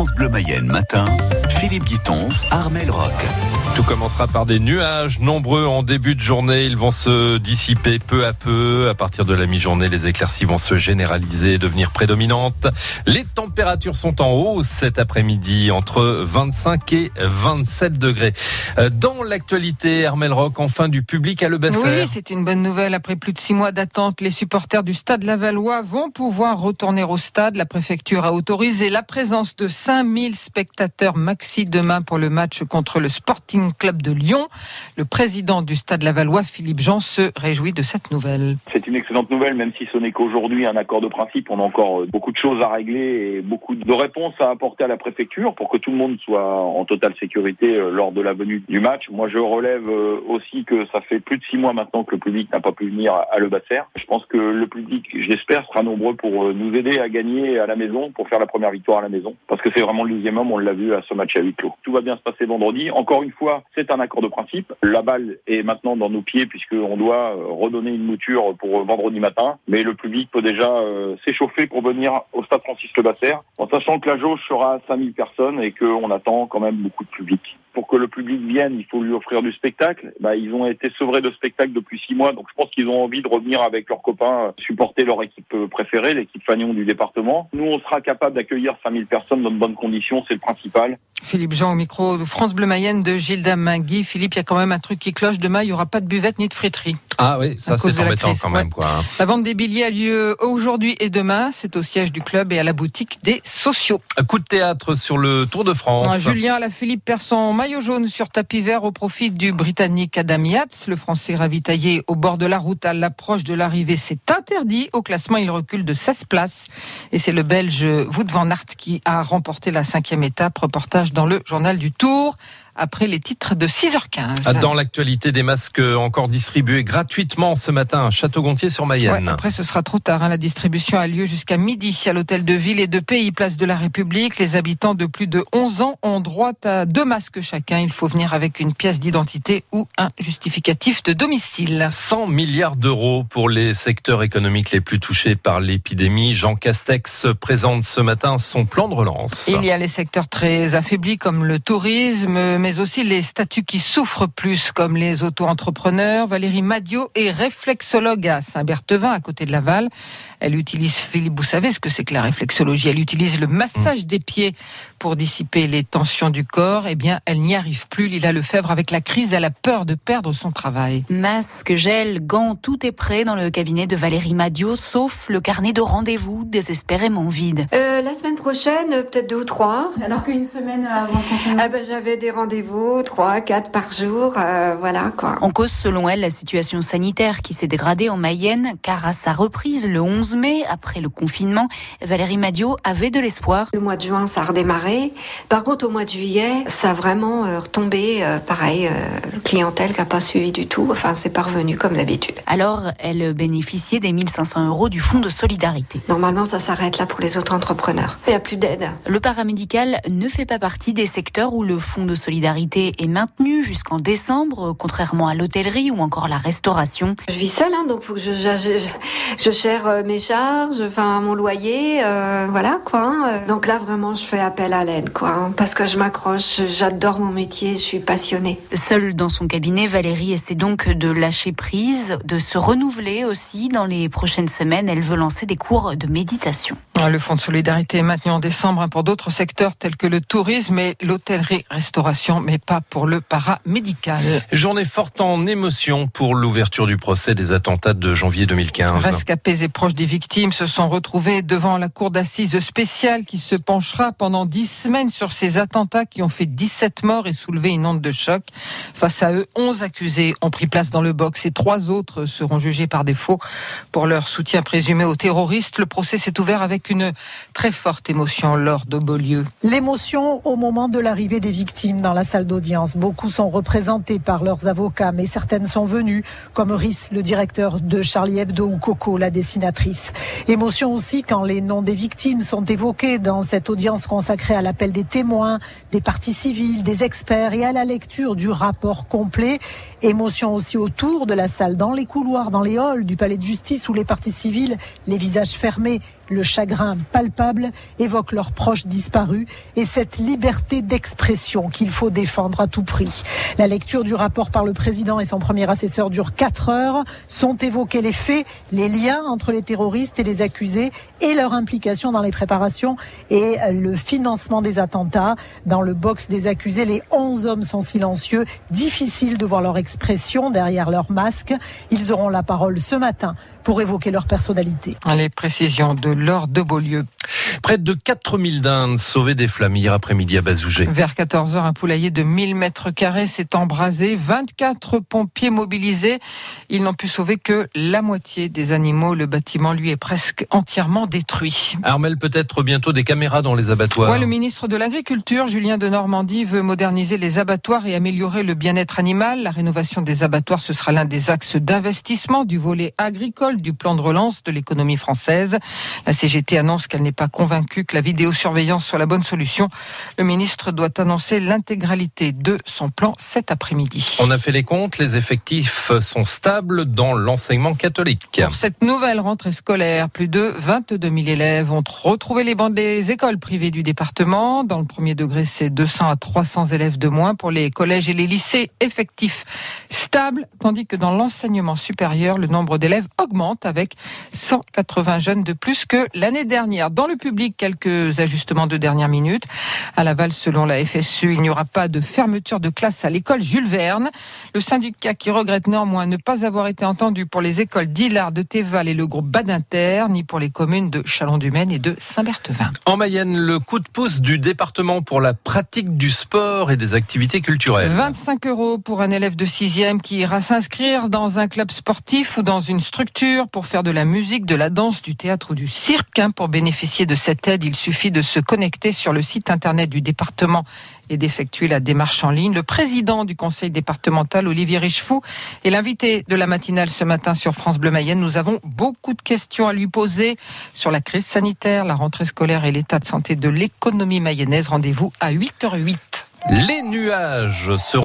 France Bleu Mayenne matin, Philippe Guiton, Armel Rock. Tout commencera par des nuages nombreux en début de journée. Ils vont se dissiper peu à peu. À partir de la mi-journée, les éclaircies vont se généraliser et devenir prédominantes. Les températures sont en hausse cet après-midi, entre 25 et 27 degrés. Euh, dans l'actualité, Armel Rock, enfin du public à Le Basser. Oui, c'est une bonne nouvelle. Après plus de six mois d'attente, les supporters du Stade Lavallois vont pouvoir retourner au stade. La préfecture a autorisé la présence de 5000 spectateurs maxi demain pour le match contre le Sporting Club de Lyon. Le président du Stade Lavallois, Philippe Jean, se réjouit de cette nouvelle. C'est une excellente nouvelle, même si ce n'est qu'aujourd'hui un accord de principe. On a encore beaucoup de choses à régler et beaucoup de réponses à apporter à la préfecture pour que tout le monde soit en totale sécurité euh, lors de la venue du match. Moi, je relève euh, aussi que ça fait plus de six mois maintenant que le public n'a pas pu venir à Le Basser. Je pense que le public, j'espère, sera nombreux pour euh, nous aider à gagner à la maison, pour faire la première victoire à la maison. Parce que c'est vraiment le deuxième homme, on l'a vu à ce match Tout va bien se passer vendredi. Encore une fois, c'est un accord de principe. La balle est maintenant dans nos pieds puisqu'on doit euh, redonner une mouture pour vendredi matin. Mais le public peut déjà euh, s'échauffer pour venir au stade Francis Le Basser, en sachant que la jauge sera à 5000 personnes et qu'on attend quand même beaucoup de public pour que le public vienne, il faut lui offrir du spectacle. Bah, ils ont été sevrés de spectacle depuis six mois, donc je pense qu'ils ont envie de revenir avec leurs copains, supporter leur équipe préférée, l'équipe Fagnon du département. Nous, on sera capable d'accueillir 5000 personnes dans de bonnes conditions, c'est le principal. Philippe Jean au micro de France Bleu Mayenne de Gilda Mingui. Philippe, il y a quand même un truc qui cloche. Demain, il n'y aura pas de buvette ni de friterie. Ah oui, ça c'est embêtant quand même. Quoi. Hein. La vente des billets a lieu aujourd'hui et demain. C'est au siège du club et à la boutique des sociaux. Un coup de théâtre sur le Tour de France. Julien Philippe perd son maillot jaune sur tapis vert au profit du Britannique Adam Yates. Le Français ravitaillé au bord de la route à l'approche de l'arrivée s'est interdit. Au classement, il recule de 16 places. Et c'est le Belge Wout van Aert qui a remporté la cinquième étape. Reportage dans le journal du Tour après les titres de 6h15. Dans l'actualité des masques encore distribués gratuitement ce matin à Château-Gontier sur Mayenne. après, ce sera trop tard. Hein. La distribution a lieu jusqu'à midi à l'hôtel de ville et de pays, place de la République. Les habitants de plus de 11 ans ont droit à deux masques chacun. Il faut venir avec une pièce d'identité ou un justificatif de domicile. 100 milliards d'euros pour les secteurs économiques les plus touchés par l'épidémie. Jean Castex présente ce matin son plan de relance. Il y a les secteurs très affaiblis comme le tourisme, mais aussi les statuts qui souffrent plus, comme les auto-entrepreneurs. Valérie Madio est réflexologue à Saint-Berthevin, à côté de Laval. Elle utilise, Philippe, vous savez ce que c'est que la réflexologie? Elle utilise le massage des pieds pour dissiper les tensions du corps. Eh bien, elle n'y arrive plus. Lila Lefebvre, avec la crise, elle a peur de perdre son travail. Masque, gel, gants, tout est prêt dans le cabinet de Valérie Madio, sauf le carnet de rendez-vous désespérément vide. Euh, la semaine prochaine, peut-être deux ou trois. Alors qu'une semaine avant ah ben, J'avais des rendez-vous rendez-vous, 3, 4 par jour, euh, voilà quoi. En cause, selon elle, la situation sanitaire qui s'est dégradée en Mayenne, car à sa reprise le 11 mai, après le confinement, Valérie Madio avait de l'espoir. Le mois de juin, ça a redémarré. Par contre, au mois de juillet, ça a vraiment euh, retombé, euh, pareil, clientèle qui n'a pas suivi du tout. Enfin, c'est pas revenu comme d'habitude. Alors, elle bénéficiait des 1500 euros du fonds de solidarité. Normalement, ça s'arrête là pour les autres entrepreneurs. Il n'y a plus d'aide. Le paramédical ne fait pas partie des secteurs où le fonds de solidarité est maintenue jusqu'en décembre, contrairement à l'hôtellerie ou encore la restauration. Je vis seule, hein, donc faut que je, je, je, gère euh, mes charges, enfin mon loyer, euh, voilà quoi. Hein. Donc là vraiment, je fais appel à l'aide, quoi, hein, parce que je m'accroche, j'adore mon métier, je suis passionnée. Seule dans son cabinet, Valérie essaie donc de lâcher prise, de se renouveler aussi. Dans les prochaines semaines, elle veut lancer des cours de méditation. Le fonds de solidarité est maintenu en décembre pour d'autres secteurs tels que le tourisme et l'hôtellerie-restauration mais pas pour le paramédical. Journée forte en émotion pour l'ouverture du procès des attentats de janvier 2015. Rescapés et proches des victimes se sont retrouvés devant la cour d'assises spéciale qui se penchera pendant dix semaines sur ces attentats qui ont fait 17 morts et soulevé une onde de choc. Face à eux, 11 accusés ont pris place dans le box et trois autres seront jugés par défaut pour leur soutien présumé aux terroristes. Le procès s'est ouvert avec une très forte émotion lors de Beaulieu. L'émotion au moment de l'arrivée des victimes dans la salle d'audience. Beaucoup sont représentés par leurs avocats, mais certaines sont venues, comme Rhys, le directeur de Charlie Hebdo, ou Coco, la dessinatrice. Émotion aussi quand les noms des victimes sont évoqués dans cette audience consacrée à l'appel des témoins, des parties civiles, des experts et à la lecture du rapport complet. Émotion aussi autour de la salle, dans les couloirs, dans les halls du palais de justice où les parties civiles, les visages fermés, le chagrin palpable, évoquent leurs proches disparus et cette liberté d'expression qu'il faut défendre à tout prix. La lecture du rapport par le président et son premier assesseur dure 4 heures. Sont évoqués les faits, les liens entre les terroristes et les accusés et leur implication dans les préparations et le financement des attentats. Dans le box des accusés, les 11 hommes sont silencieux. Difficile de voir leur expression derrière leur masque. Ils auront la parole ce matin pour évoquer leur personnalité. Les précisions de Laure de Beaulieu. Près de 4000 dindes sauvées des flammes hier après-midi à Bazougé. Vers 14h, un poulailler de 1000 mètres carrés s'est embrasé. 24 pompiers mobilisés. Ils n'ont pu sauver que la moitié des animaux. Le bâtiment, lui, est presque entièrement détruit. Armel, peut-être bientôt des caméras dans les abattoirs. Ouais, le ministre de l'Agriculture, Julien de Normandie, veut moderniser les abattoirs et améliorer le bien-être animal. La rénovation des abattoirs, ce sera l'un des axes d'investissement du volet agricole du plan de relance de l'économie française. La CGT annonce qu'elle n'est pas convaincue que la vidéosurveillance soit la bonne solution. Le ministre doit annoncer l'intégralité de son plan cet après-midi. On a fait les comptes, les effectifs sont stables dans l'enseignement catholique. Pour cette nouvelle rentrée scolaire, plus de 22 000 élèves ont retrouvé les bancs des écoles privées du département. Dans le premier degré, c'est 200 à 300 élèves de moins. Pour les collèges et les lycées, effectifs stables, tandis que dans l'enseignement supérieur, le nombre d'élèves augmente avec 180 jeunes de plus que l'année dernière. Dans le public, quelques ajustements de dernière minute. À Laval, selon la FSU, il n'y aura pas de fermeture de classe à l'école Jules Verne. Le syndicat qui regrette néanmoins ne pas avoir été entendu pour les écoles d'Illard, de Théval et le groupe Badinter, ni pour les communes de Chalon-du-Maine et de Saint-Berthevin. En Mayenne, le coup de pouce du département pour la pratique du sport et des activités culturelles. 25 euros pour un élève de 6e qui ira s'inscrire dans un club sportif ou dans une structure pour faire de la musique, de la danse, du théâtre ou du cirque. Hein, pour bénéficier de cette aide, il suffit de se connecter sur le site internet du département et d'effectuer la démarche en ligne. Le président du conseil départemental, Olivier Richefou, est l'invité de la matinale ce matin sur France Bleu Mayenne. Nous avons beaucoup de questions à lui poser sur la crise sanitaire, la rentrée scolaire et l'état de santé de l'économie mayonnaise. Rendez-vous à 8h08. Les nuages seront